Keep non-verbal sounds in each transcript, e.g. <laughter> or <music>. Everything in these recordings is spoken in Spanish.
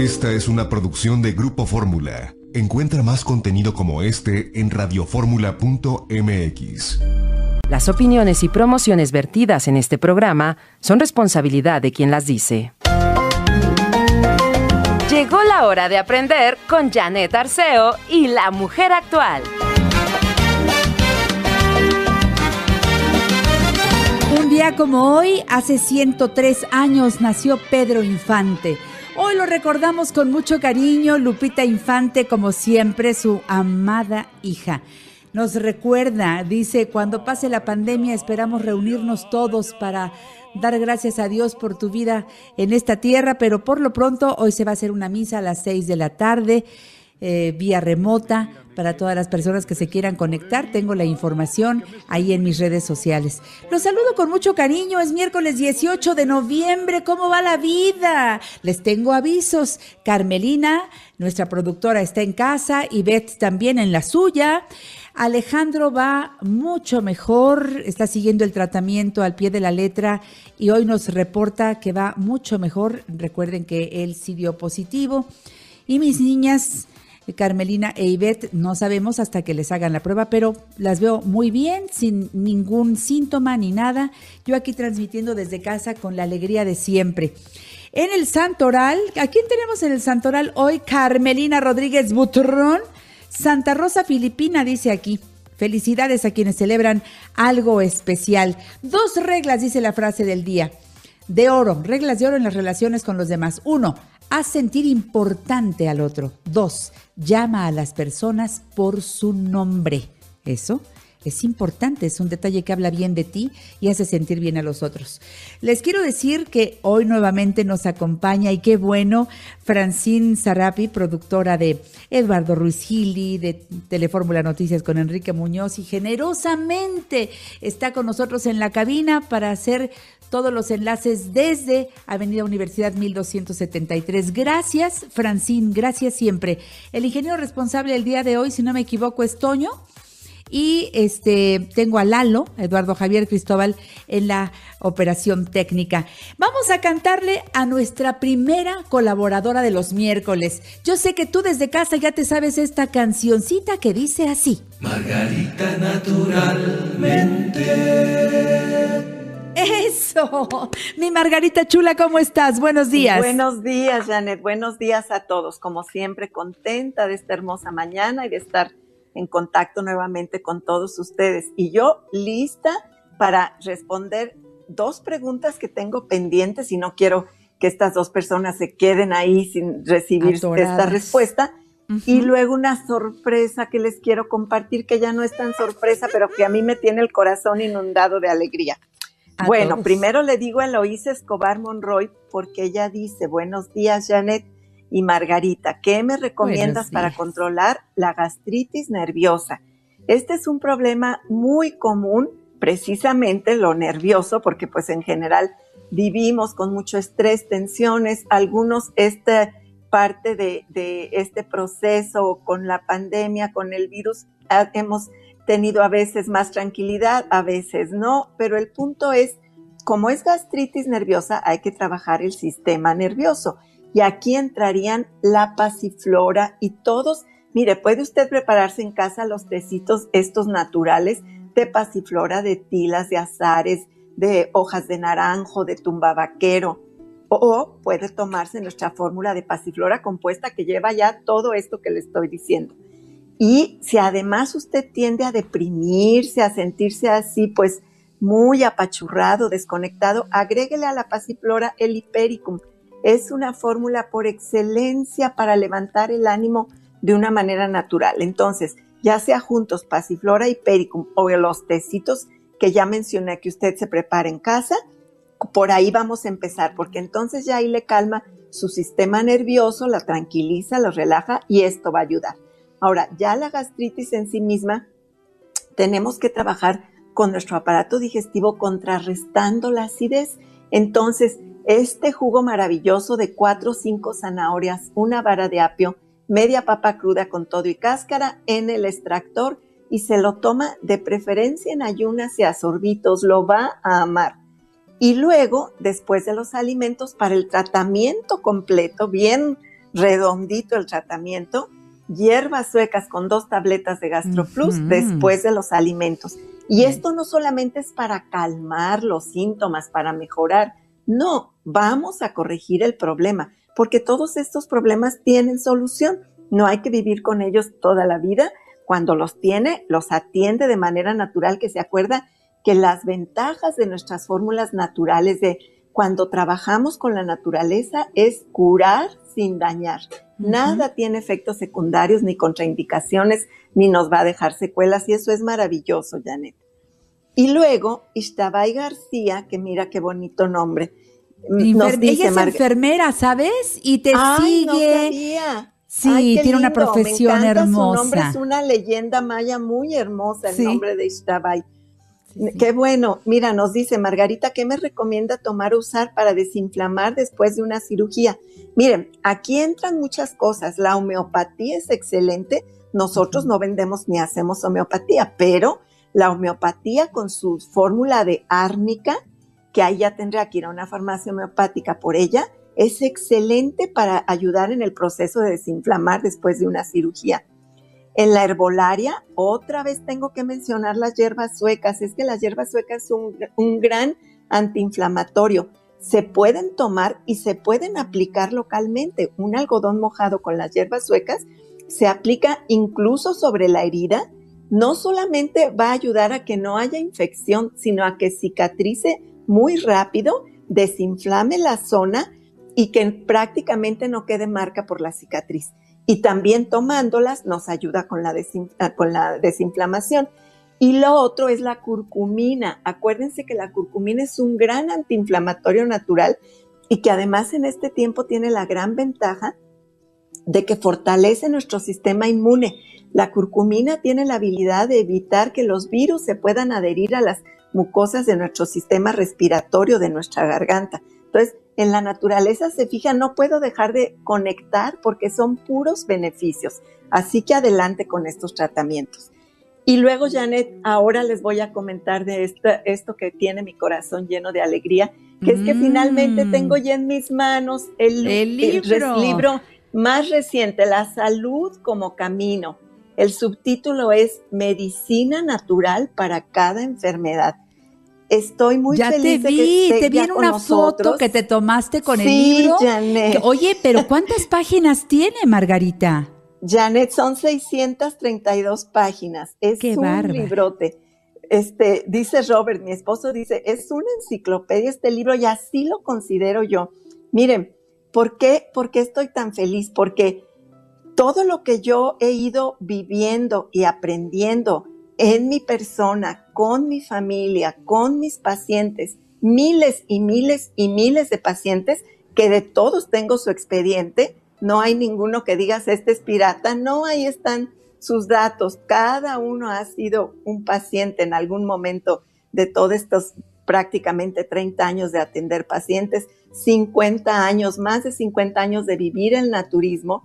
Esta es una producción de Grupo Fórmula. Encuentra más contenido como este en radioformula.mx. Las opiniones y promociones vertidas en este programa son responsabilidad de quien las dice. Llegó la hora de aprender con Janet Arceo y la mujer actual. Un día como hoy, hace 103 años, nació Pedro Infante. Hoy lo recordamos con mucho cariño, Lupita Infante, como siempre, su amada hija. Nos recuerda, dice, cuando pase la pandemia esperamos reunirnos todos para dar gracias a Dios por tu vida en esta tierra, pero por lo pronto hoy se va a hacer una misa a las seis de la tarde, eh, vía remota, para todas las personas que se quieran conectar. Tengo la información ahí en mis redes sociales. Los saludo con mucho cariño. Es miércoles 18 de noviembre. ¿Cómo va la vida? Les tengo avisos. Carmelina, nuestra productora, está en casa y Beth también en la suya. Alejandro va mucho mejor, está siguiendo el tratamiento al pie de la letra y hoy nos reporta que va mucho mejor. Recuerden que él sí dio positivo. Y mis niñas, Carmelina e Ivette, no sabemos hasta que les hagan la prueba, pero las veo muy bien, sin ningún síntoma ni nada. Yo aquí transmitiendo desde casa con la alegría de siempre. En el Santoral, ¿a quién tenemos en el Santoral hoy? Carmelina Rodríguez Butrón Santa Rosa Filipina dice aquí. Felicidades a quienes celebran algo especial. Dos reglas, dice la frase del día. De oro, reglas de oro en las relaciones con los demás. Uno, haz sentir importante al otro. Dos, llama a las personas por su nombre. Eso es importante, es un detalle que habla bien de ti y hace sentir bien a los otros. Les quiero decir que hoy nuevamente nos acompaña y qué bueno Francine Sarapi, productora de Eduardo Ruiz Gili, de Telefórmula Noticias con Enrique Muñoz y generosamente está con nosotros en la cabina para hacer todos los enlaces desde Avenida Universidad 1273. Gracias, Francine, gracias siempre. El ingeniero responsable del día de hoy, si no me equivoco, es Toño. Y este tengo a Lalo, Eduardo Javier Cristóbal, en la operación técnica. Vamos a cantarle a nuestra primera colaboradora de los miércoles. Yo sé que tú desde casa ya te sabes esta cancioncita que dice así. Margarita naturalmente. Eso, mi Margarita Chula, ¿cómo estás? Buenos días. Buenos días, Janet. Buenos días a todos. Como siempre, contenta de esta hermosa mañana y de estar en contacto nuevamente con todos ustedes. Y yo lista para responder dos preguntas que tengo pendientes y no quiero que estas dos personas se queden ahí sin recibir esta respuesta. Y luego una sorpresa que les quiero compartir, que ya no es tan sorpresa, pero que a mí me tiene el corazón inundado de alegría. bueno, primero le digo a Eloísa Escobar Monroy, porque ella dice, buenos días, Janet y Margarita, ¿qué me recomiendas para controlar la gastritis nerviosa? Este es un problema muy común, precisamente lo nervioso, porque pues en general vivimos con mucho estrés, tensiones, algunos este parte de, de este proceso con la pandemia, con el virus, hemos tenido a veces más tranquilidad, a veces no, pero el punto es, como es gastritis nerviosa, hay que trabajar el sistema nervioso. Y aquí entrarían la pasiflora y todos, mire, puede usted prepararse en casa los tecitos estos naturales de pasiflora, de tilas, de azares, de hojas de naranjo, de tumbabaquero, o puede tomarse nuestra fórmula de pasiflora compuesta que lleva ya todo esto que le estoy diciendo. Y si además usted tiende a deprimirse, a sentirse así, pues muy apachurrado, desconectado, agréguele a la pasiflora el hipericum, es una fórmula por excelencia para levantar el ánimo de una manera natural. Entonces, ya sea juntos pasiflora y pericum o los tecitos que ya mencioné que usted se prepara en casa, por ahí vamos a empezar, porque entonces ya ahí le calma su sistema nervioso, la tranquiliza, lo relaja y esto va a ayudar. Ahora, ya la gastritis en sí misma, tenemos que trabajar con nuestro aparato digestivo contrarrestando la acidez. Entonces, este jugo maravilloso de cuatro o cinco zanahorias, una vara de apio, media papa cruda con todo y cáscara en el extractor y se lo toma de preferencia en ayunas y a sorbitos, lo va a amar. Y luego, después de los alimentos, para el tratamiento completo, bien redondito el tratamiento, hierbas suecas con dos tabletas de GastroPlus después de los alimentos. Y esto no solamente es para calmar los síntomas, para mejorar, no, vamos a corregir el problema, porque todos estos problemas tienen solución. No hay que vivir con ellos toda la vida. Cuando los tiene, los atiende de manera natural, que se acuerda que las ventajas de nuestras fórmulas naturales de cuando trabajamos con la naturaleza es curar sin dañar. Nada tiene efectos secundarios ni contraindicaciones ni nos va a dejar secuelas y eso es maravilloso, Janet. Y luego, Ishtabay García, que mira qué bonito nombre. Nos dice, ella es enfermera, ¿sabes? Y te sigue. Sí, tiene una profesión hermosa. Su nombre es una leyenda maya muy hermosa, el nombre de Ishtabay. Qué bueno. Mira, nos dice Margarita, ¿qué me recomienda tomar o usar para desinflamar después de una cirugía? Miren, aquí entran muchas cosas. La homeopatía es excelente. Nosotros no vendemos ni hacemos homeopatía, pero la homeopatía con su fórmula de árnica, que ahí ya tendría que ir a una farmacia homeopática por ella, es excelente para ayudar en el proceso de desinflamar después de una cirugía. En la herbolaria, otra vez tengo que mencionar las hierbas suecas. Es que las hierbas suecas son un, gran antiinflamatorio. Se pueden tomar y se pueden aplicar localmente. Un algodón mojado con las hierbas suecas se aplica incluso sobre la herida. No solamente va a ayudar a que no haya infección, sino a que cicatrice muy rápido, desinflame la zona y que prácticamente no quede marca por la cicatriz y también tomándolas nos ayuda con la, ah, con la desinflamación. Y lo otro es la curcumina. Acuérdense que la curcumina es un gran antiinflamatorio natural y que además en este tiempo tiene la gran ventaja de que fortalece nuestro sistema inmune. La curcumina tiene la habilidad de evitar que los virus se puedan adherir a las mucosas de nuestro sistema respiratorio, de nuestra garganta. Entonces, en la naturaleza se fija, no puedo dejar de conectar porque son puros beneficios. Así que adelante con estos tratamientos. Y luego, Janet, ahora les voy a comentar de esto que tiene mi corazón lleno de alegría, que es que finalmente mm. tengo ya en mis manos el, libro más reciente, La salud como camino. El subtítulo es Medicina natural para cada enfermedad. Estoy muy ya feliz te vi, te vi en una foto que te tomaste con el libro. Janet. oye, pero ¿cuántas <laughs> páginas tiene Margarita? Janet, son 632 páginas. Es un librote. Este, dice Robert, mi esposo dice, es una enciclopedia este libro y así lo considero yo. Miren, ¿por qué, ¿por qué estoy tan feliz? Porque todo lo que yo he ido viviendo y aprendiendo en mi persona, con mi familia, con mis pacientes, miles y miles y miles de pacientes que de todos tengo su expediente. No hay ninguno que digas, este es pirata. No, ahí están sus datos. Cada uno ha sido un paciente en algún momento de todos estos prácticamente 30 años de atender pacientes, 50 años, más de 50 años de vivir el naturismo.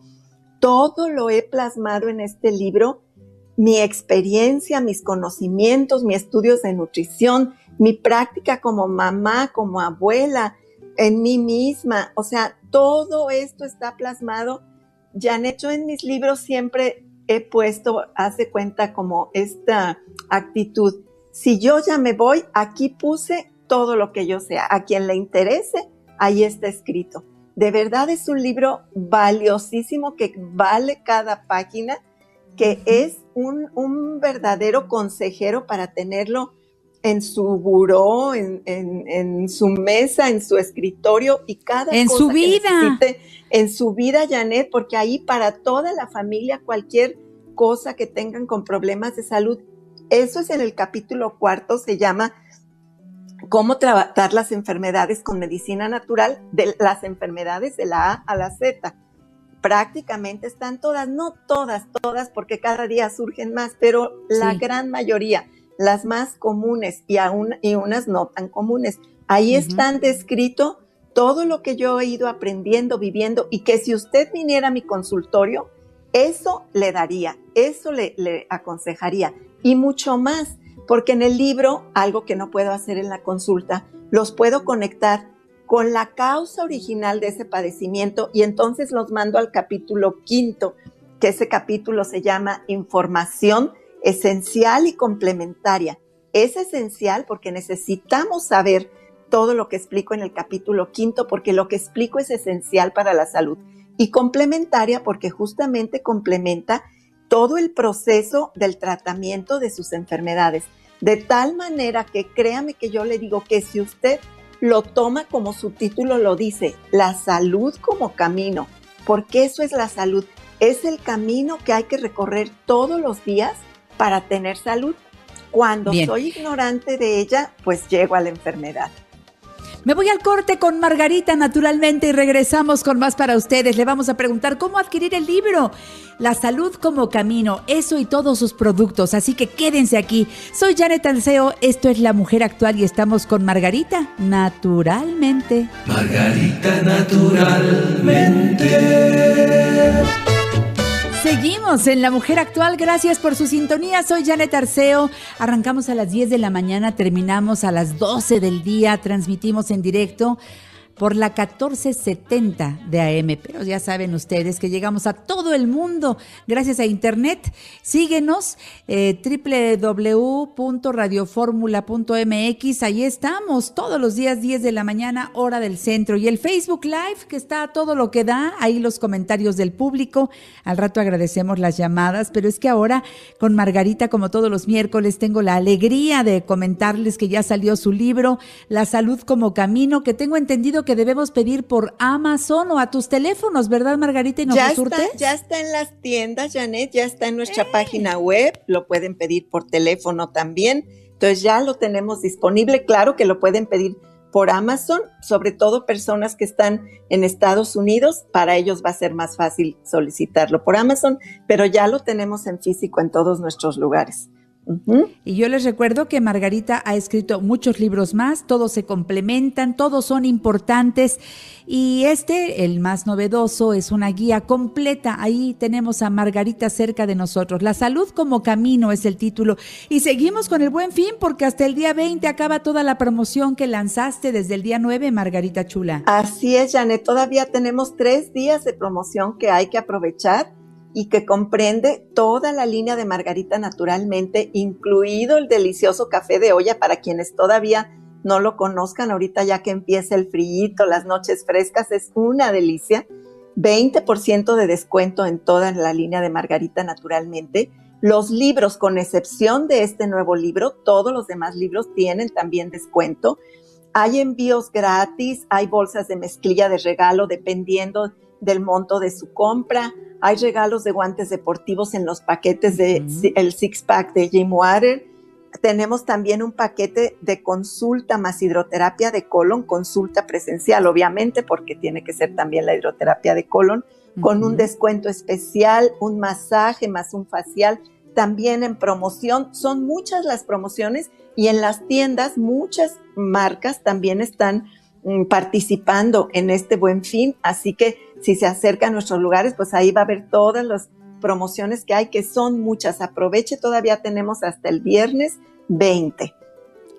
Todo lo he plasmado en este libro mi experiencia, mis conocimientos, mis estudios de nutrición, mi práctica como mamá, como abuela, en mí misma. O sea, todo esto está plasmado. Ya han hecho en mis libros siempre he puesto, hace cuenta como esta actitud. Si yo ya me voy, aquí puse todo lo que yo sea. A quien le interese, ahí está escrito. De verdad es un libro valiosísimo que vale cada página que es un, verdadero consejero para tenerlo en su buró, en, su mesa, en su escritorio y cada en su vida. en su vida, Janet, porque ahí para toda la familia, cualquier cosa que tengan con problemas de salud, eso es en el capítulo cuarto, se llama cómo tratar las enfermedades con medicina natural, de las enfermedades de la A a la Z. Prácticamente están todas, no todas, todas, porque cada día surgen más, pero la gran mayoría, las más comunes y, aún, y unas no tan comunes, ahí están descrito todo lo que yo he ido aprendiendo, viviendo y que si usted viniera a mi consultorio, eso le daría, eso le, le aconsejaría y mucho más, porque en el libro, algo que no puedo hacer en la consulta, los puedo conectar con la causa original de ese padecimiento y entonces los mando al capítulo quinto, que ese capítulo se llama Información esencial y complementaria. Es esencial porque necesitamos saber todo lo que explico en el capítulo quinto, porque lo que explico es esencial para la salud. Y complementaria porque justamente complementa todo el proceso del tratamiento de sus enfermedades. De tal manera que créame que yo le digo que si usted lo toma como su título lo dice, la salud como camino, porque eso es la salud, es el camino que hay que recorrer todos los días para tener salud. Cuando soy ignorante de ella, pues llego a la enfermedad. Me voy al corte con Margarita naturalmente y regresamos con más para ustedes. Le vamos a preguntar cómo adquirir el libro. La salud como camino, eso y todos sus productos. Así que quédense aquí. Soy Janet Alceo, esto es La Mujer Actual y estamos con Margarita naturalmente. Margarita naturalmente. Seguimos en La Mujer Actual. Gracias por su sintonía. Soy Janet Arceo. Arrancamos a las 10 de la mañana, terminamos a las 12 del día, transmitimos en directo por la 1470 de AM. Pero ya saben ustedes que llegamos a todo el mundo gracias a Internet. Síguenos, eh, www.radioformula.mx. Ahí estamos todos los días, 10 de la mañana, hora del centro. Y el Facebook Live, que está todo lo que da, ahí los comentarios del público. Al rato agradecemos las llamadas, pero es que ahora con Margarita, como todos los miércoles, tengo la alegría de comentarles que ya salió su libro, La salud como camino, que tengo entendido que debemos pedir por Amazon o a tus teléfonos, ¿verdad, Margarita? ¿Y ya, está, ya está en las tiendas, Janet, ya está en nuestra página web, lo pueden pedir por teléfono también. Entonces ya lo tenemos disponible, claro que lo pueden pedir por Amazon, sobre todo personas que están en Estados Unidos, para ellos va a ser más fácil solicitarlo por Amazon, pero ya lo tenemos en físico en todos nuestros lugares. Y yo les recuerdo que Margarita ha escrito muchos libros más, todos se complementan, todos son importantes y este, el más novedoso, es una guía completa. Ahí tenemos a Margarita cerca de nosotros. La salud como camino es el título. Y seguimos con el buen fin porque hasta el día 20 acaba toda la promoción que lanzaste desde el día 9, Margarita Chula. Así es, Janet. Todavía tenemos tres días de promoción que hay que aprovechar y que comprende toda la línea de Margarita naturalmente, incluido el delicioso café de olla para quienes todavía no lo conozcan ahorita ya que empieza el frío, las noches frescas, es una delicia. 20% de descuento en toda la línea de Margarita naturalmente. Los libros, con excepción de este nuevo libro, todos los demás libros tienen también descuento. Hay envíos gratis, hay bolsas de mezclilla de regalo dependiendo del monto de su compra. Hay regalos de guantes deportivos en los paquetes de el six pack de Jim Water. Tenemos también un paquete de consulta más hidroterapia de colon, consulta presencial, obviamente, porque tiene que ser también la hidroterapia de colon, con un descuento especial, un masaje más un facial, también en promoción. Son muchas las promociones y en las tiendas muchas marcas también están mm, participando en este buen fin, así que si se acerca a nuestros lugares, pues ahí va a haber todas las promociones que hay, que son muchas. Aproveche, todavía tenemos hasta el viernes 20.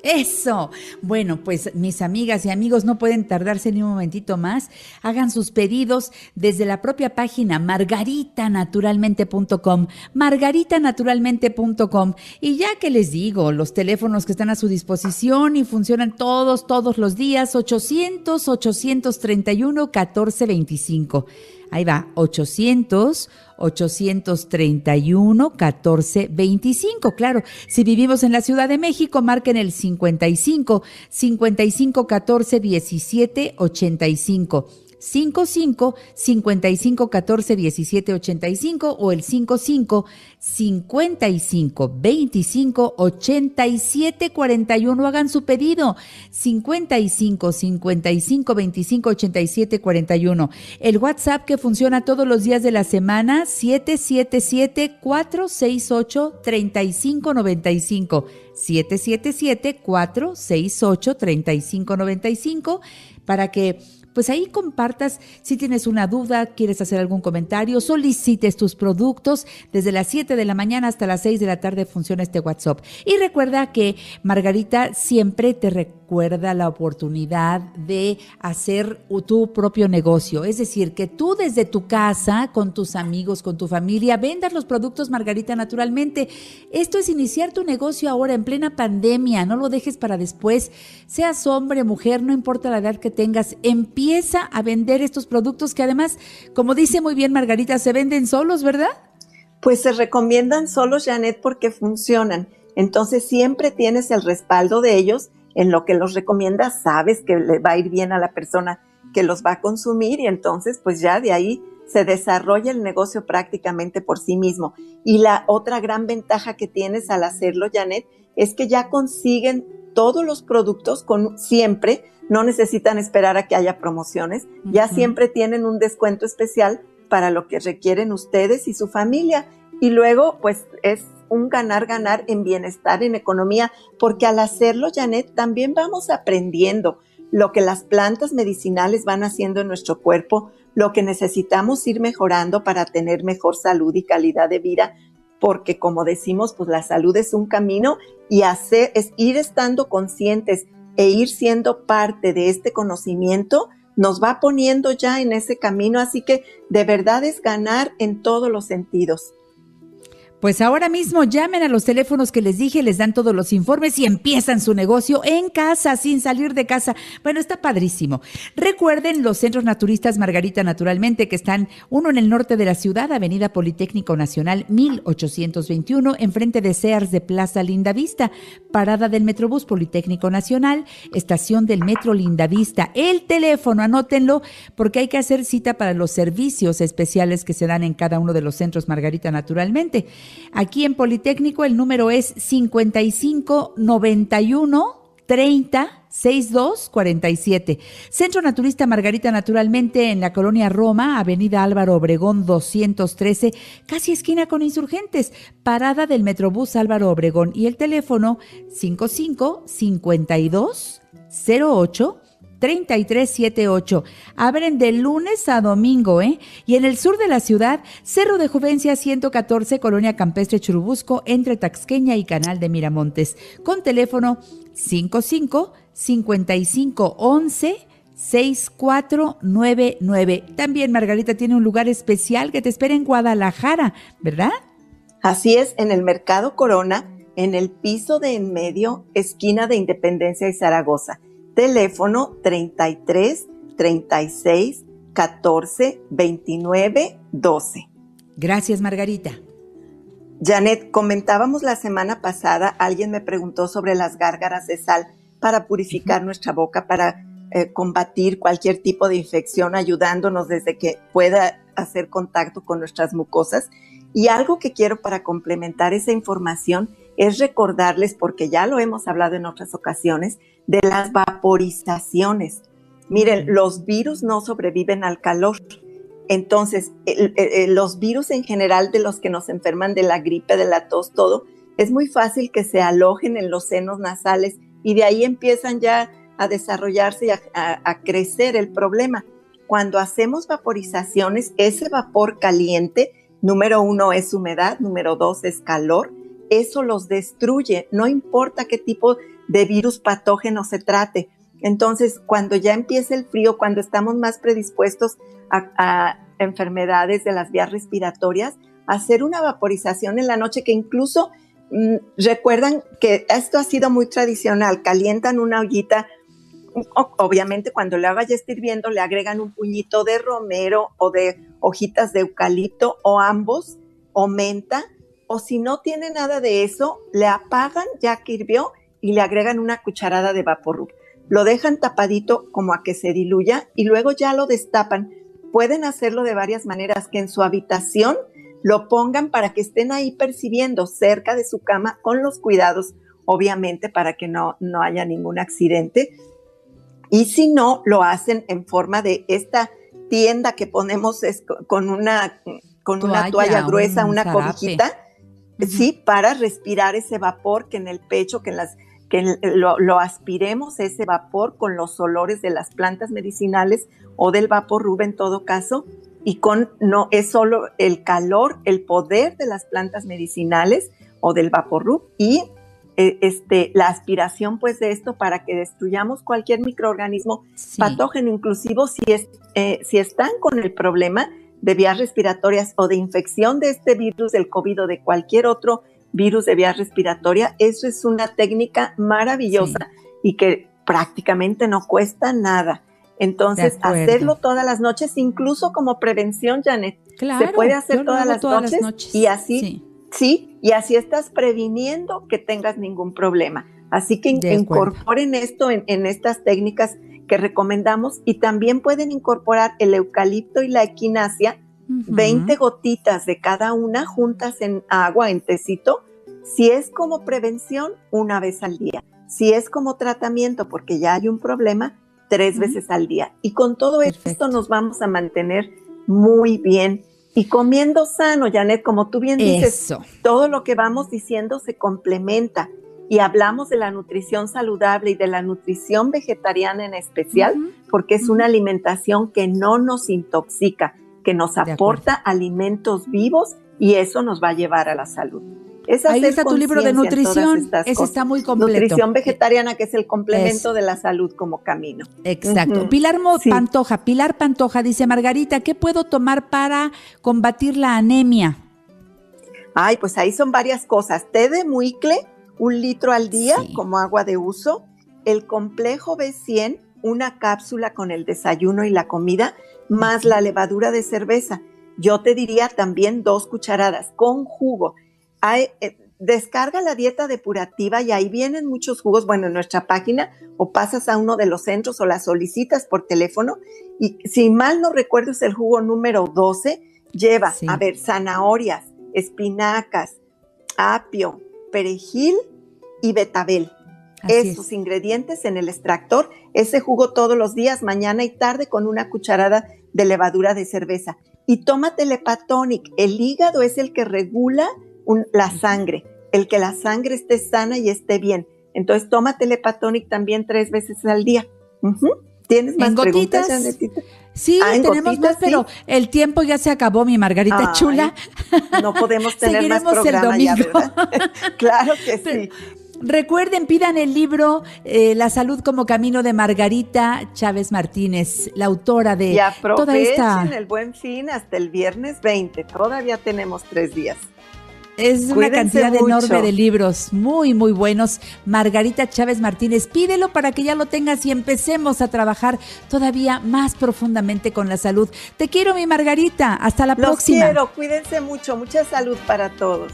Eso. Bueno, pues mis amigas y amigos no pueden tardarse ni un momentito más. Hagan sus pedidos desde la propia página margaritanaturalmente.com, margaritanaturalmente.com. Y ya que les digo, los teléfonos que están a su disposición y funcionan todos, todos los días, 800 831 1425. Ahí va, 800 831 1425. Claro, si vivimos en la Ciudad de México, marquen el 55 55 14 17 85. 55 55 14 17 85 o el 55 55 25 87 41. Hagan su pedido. 55 55 25 87 41. El WhatsApp que funciona todos los días de la semana 777 468 3595. 777 468 3595 para que pues ahí compartas si tienes una duda, quieres hacer algún comentario, solicites tus productos. Desde las 7 de la mañana hasta las 6 de la tarde funciona este WhatsApp. Y recuerda que Margarita siempre te recuerda la oportunidad de hacer tu propio negocio. Es decir, que tú desde tu casa, con tus amigos, con tu familia, vendas los productos Margarita naturalmente. Esto es iniciar tu negocio ahora en plena pandemia. No lo dejes para después. Seas hombre, mujer, no importa la edad que tengas, empieza a vender estos productos que además, como dice muy bien Margarita, se venden solos, ¿verdad? Pues se recomiendan solos, Janet, porque funcionan. Entonces siempre tienes el respaldo de ellos en lo que los recomiendas, sabes que le va a ir bien a la persona que los va a consumir y entonces pues ya de ahí se desarrolla el negocio prácticamente por sí mismo. Y la otra gran ventaja que tienes al hacerlo, Janet, es que ya consiguen todos los productos con siempre, no necesitan esperar a que haya promociones, ya siempre tienen un descuento especial para lo que requieren ustedes y su familia. Y luego, pues es un ganar-ganar en bienestar, en economía, porque al hacerlo, Janet, también vamos aprendiendo lo que las plantas medicinales van haciendo en nuestro cuerpo, lo que necesitamos ir mejorando para tener mejor salud y calidad de vida, porque como decimos, pues la salud es un camino y hacer es ir estando conscientes e ir siendo parte de este conocimiento nos va poniendo ya en ese camino, así que de verdad es ganar en todos los sentidos. Pues ahora mismo llamen a los teléfonos que les dije, les dan todos los informes y empiezan su negocio en casa, sin salir de casa. Bueno, está padrísimo. Recuerden los centros naturistas Margarita Naturalmente, que están uno en el norte de la ciudad, Avenida Politécnico Nacional 1821, enfrente de Sears de Plaza Lindavista, parada del Metrobús Politécnico Nacional, estación del Metro Lindavista. El teléfono, anótenlo, porque hay que hacer cita para los servicios especiales que se dan en cada uno de los centros Margarita Naturalmente. Aquí en Politécnico el número es 5591 30 62 47. Centro Naturista Margarita Naturalmente en la colonia Roma, Avenida Álvaro Obregón 213, casi esquina con insurgentes, parada del Metrobús Álvaro Obregón y el teléfono 55 52 08 3378. Abren de lunes a domingo, ¿eh? Y en el sur de la ciudad, Cerro de Juvencia 114, Colonia Campestre Churubusco, entre Taxqueña y Canal de Miramontes, con teléfono 55 55 11 6499. También Margarita tiene un lugar especial que te espera en Guadalajara, ¿verdad? Así es, en el Mercado Corona, en el piso de en medio, esquina de Independencia y Zaragoza teléfono 33 36 14 29 12. Gracias, Margarita. Janet, comentábamos la semana pasada, alguien me preguntó sobre las gárgaras de sal para purificar nuestra boca, para eh, combatir cualquier tipo de infección, ayudándonos desde que pueda hacer contacto con nuestras mucosas. Y algo que quiero para complementar esa información es recordarles, porque ya lo hemos hablado en otras ocasiones, de las vaporizaciones. Miren, los virus no sobreviven al calor. Entonces, los virus en general de los que nos enferman de la gripe, de la tos, todo, es muy fácil que se alojen en los senos nasales y de ahí empiezan ya a desarrollarse y a crecer el problema. Cuando hacemos vaporizaciones, ese vapor caliente, número uno es humedad, número dos es calor, eso los destruye, no importa qué tipo de virus patógeno se trate. Entonces, cuando ya empieza el frío, cuando estamos más predispuestos a, enfermedades de las vías respiratorias, hacer una vaporización en la noche que incluso mm, recuerdan que esto ha sido muy tradicional, calientan una ollita, obviamente cuando le haga ya hirviendo le agregan un puñito de romero o de hojitas de eucalipto o ambos o menta o si no tiene nada de eso, le apagan ya que hirvió y le agregan una cucharada de vapor. Lo dejan tapadito como a que se diluya y luego ya lo destapan. Pueden hacerlo de varias maneras, que en su habitación lo pongan para que estén ahí percibiendo cerca de su cama con los cuidados, obviamente, para que no, no haya ningún accidente. Y si no, lo hacen en forma de esta tienda que ponemos con una, con toalla, una toalla gruesa, una cobijita, sí, para respirar ese vapor que en el pecho, que en las que lo, aspiremos ese vapor con los olores de las plantas medicinales o del vapor rub en todo caso, y con no es solo el calor, el poder de las plantas medicinales o del vapor rub y eh, este, la aspiración pues de esto para que destruyamos cualquier microorganismo patógeno, inclusive si, es, eh, si están con el problema de vías respiratorias o de infección de este virus del COVID o de cualquier otro virus de vías respiratoria, eso es una técnica maravillosa y que prácticamente no cuesta nada. Entonces, hacerlo todas las noches, incluso como prevención, Janet. se puede hacer todas, las, noches y así, sí. y así estás previniendo que tengas ningún problema. Así que incorporen esto en, estas técnicas que recomendamos y también pueden incorporar el eucalipto y la equinacia, 20 gotitas de cada una juntas en agua, en tecito, si es como prevención, una vez al día. Si es como tratamiento, porque ya hay un problema, tres veces al día. Y con todo esto nos vamos a mantener muy bien. Y comiendo sano, Janet, como tú bien dices, todo lo que vamos diciendo se complementa. Y hablamos de la nutrición saludable y de la nutrición vegetariana en especial, porque es una alimentación que no nos intoxica, que nos aporta alimentos vivos y eso nos va a llevar a la salud. Ahí está tu libro de nutrición. Ese está muy completo. Nutrición vegetariana, que es el complemento de la salud como camino. Exacto. Pilar Pantoja, Pilar Pantoja dice, Margarita, ¿qué puedo tomar para combatir la anemia? Ay, pues ahí son varias cosas. Té de muicle, un litro al día como agua de uso. El complejo B100, una cápsula con el desayuno y la comida, más la levadura de cerveza. Yo te diría también dos cucharadas con jugo eh, descarga la dieta depurativa y ahí vienen muchos jugos, bueno, en nuestra página o pasas a uno de los centros o la solicitas por teléfono y si mal no recuerdo es el jugo número 12, lleva, a ver, zanahorias, espinacas, apio, perejil y betabel. Esos ingredientes en el extractor, ese jugo todos los días, mañana y tarde con una cucharada de levadura de cerveza. Y tómate el hepatonic, el hígado es el que regula la sangre, el que la sangre esté sana y esté bien. Entonces, toma Telepatonic también tres veces al día. ¿Tienes más preguntas, Sí, ah, tenemos más, pero el tiempo ya se acabó, mi Margarita chula. No podemos <laughs> tener más programa ya, ¿verdad? <laughs> claro que sí. Recuerden, pidan el libro eh, La salud como camino de Margarita Chávez Martínez, la autora de y aprovechen toda esta... el buen fin hasta el viernes 20. Todavía tenemos tres días. Es una cantidad enorme de libros, muy, muy buenos. Margarita Chávez Martínez, pídelo para que ya lo tengas y empecemos a trabajar todavía más profundamente con la salud. Te quiero, mi Margarita. Hasta la Los próxima. quiero, cuídense mucho. Mucha salud para todos.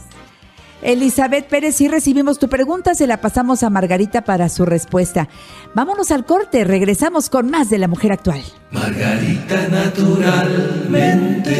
Elizabeth Pérez, si recibimos tu pregunta, se la pasamos a Margarita para su respuesta. Vámonos al corte, regresamos con más de la mujer actual. Margarita naturalmente